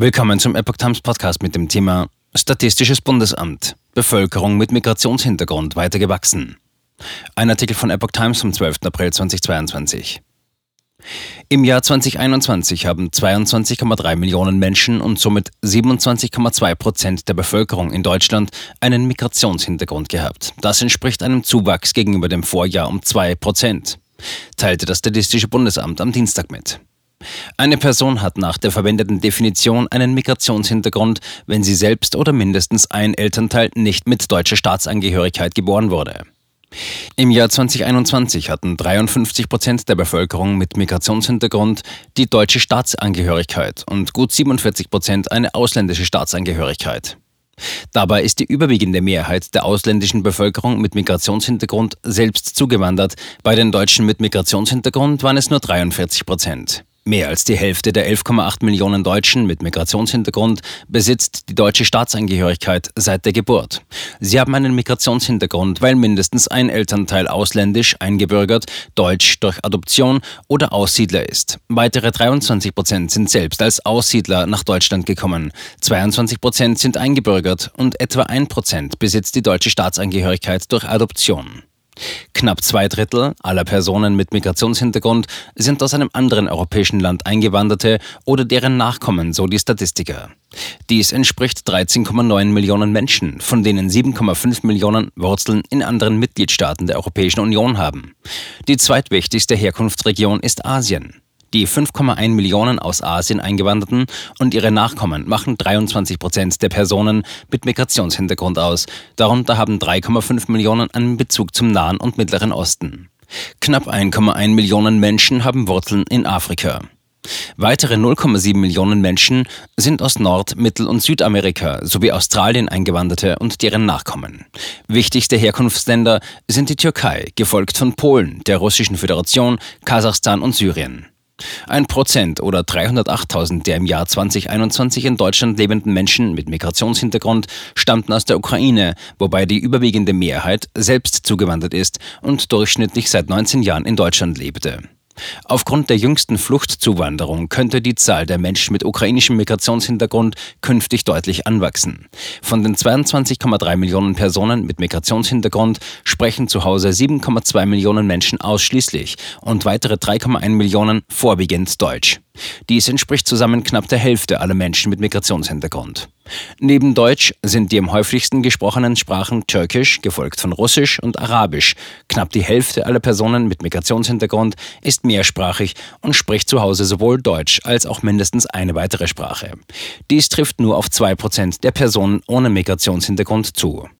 Willkommen zum Epoch Times Podcast mit dem Thema Statistisches Bundesamt. Bevölkerung mit Migrationshintergrund weiter gewachsen. Ein Artikel von Epoch Times vom 12. April 2022. Im Jahr 2021 haben 22,3 Millionen Menschen und somit 27,2 Prozent der Bevölkerung in Deutschland einen Migrationshintergrund gehabt. Das entspricht einem Zuwachs gegenüber dem Vorjahr um 2 Prozent, teilte das Statistische Bundesamt am Dienstag mit. Eine Person hat nach der verwendeten Definition einen Migrationshintergrund, wenn sie selbst oder mindestens ein Elternteil nicht mit deutscher Staatsangehörigkeit geboren wurde. Im Jahr 2021 hatten 53 Prozent der Bevölkerung mit Migrationshintergrund die deutsche Staatsangehörigkeit und gut 47 Prozent eine ausländische Staatsangehörigkeit. Dabei ist die überwiegende Mehrheit der ausländischen Bevölkerung mit Migrationshintergrund selbst zugewandert. Bei den Deutschen mit Migrationshintergrund waren es nur 43 Prozent. Mehr als die Hälfte der 11,8 Millionen Deutschen mit Migrationshintergrund besitzt die deutsche Staatsangehörigkeit seit der Geburt. Sie haben einen Migrationshintergrund, weil mindestens ein Elternteil ausländisch eingebürgert, deutsch durch Adoption oder Aussiedler ist. Weitere 23 Prozent sind selbst als Aussiedler nach Deutschland gekommen. 22 Prozent sind eingebürgert und etwa ein Prozent besitzt die deutsche Staatsangehörigkeit durch Adoption. Knapp zwei Drittel aller Personen mit Migrationshintergrund sind aus einem anderen europäischen Land eingewanderte oder deren Nachkommen, so die Statistiker. Dies entspricht 13,9 Millionen Menschen, von denen 7,5 Millionen Wurzeln in anderen Mitgliedstaaten der Europäischen Union haben. Die zweitwichtigste Herkunftsregion ist Asien. Die 5,1 Millionen aus Asien eingewanderten und ihre Nachkommen machen 23 Prozent der Personen mit Migrationshintergrund aus. Darunter haben 3,5 Millionen einen Bezug zum Nahen und Mittleren Osten. Knapp 1,1 Millionen Menschen haben Wurzeln in Afrika. Weitere 0,7 Millionen Menschen sind aus Nord-, Mittel- und Südamerika sowie Australien eingewanderte und deren Nachkommen. Wichtigste Herkunftsländer sind die Türkei, gefolgt von Polen, der Russischen Föderation, Kasachstan und Syrien. Ein Prozent oder 308.000 der im Jahr 2021 in Deutschland lebenden Menschen mit Migrationshintergrund stammten aus der Ukraine, wobei die überwiegende Mehrheit selbst zugewandert ist und durchschnittlich seit 19 Jahren in Deutschland lebte. Aufgrund der jüngsten Fluchtzuwanderung könnte die Zahl der Menschen mit ukrainischem Migrationshintergrund künftig deutlich anwachsen. Von den 22,3 Millionen Personen mit Migrationshintergrund sprechen zu Hause 7,2 Millionen Menschen ausschließlich und weitere 3,1 Millionen vorwiegend Deutsch. Dies entspricht zusammen knapp der Hälfte aller Menschen mit Migrationshintergrund. Neben Deutsch sind die am häufigsten gesprochenen Sprachen Türkisch, gefolgt von Russisch und Arabisch. Knapp die Hälfte aller Personen mit Migrationshintergrund ist mehrsprachig und spricht zu Hause sowohl Deutsch als auch mindestens eine weitere Sprache. Dies trifft nur auf zwei Prozent der Personen ohne Migrationshintergrund zu.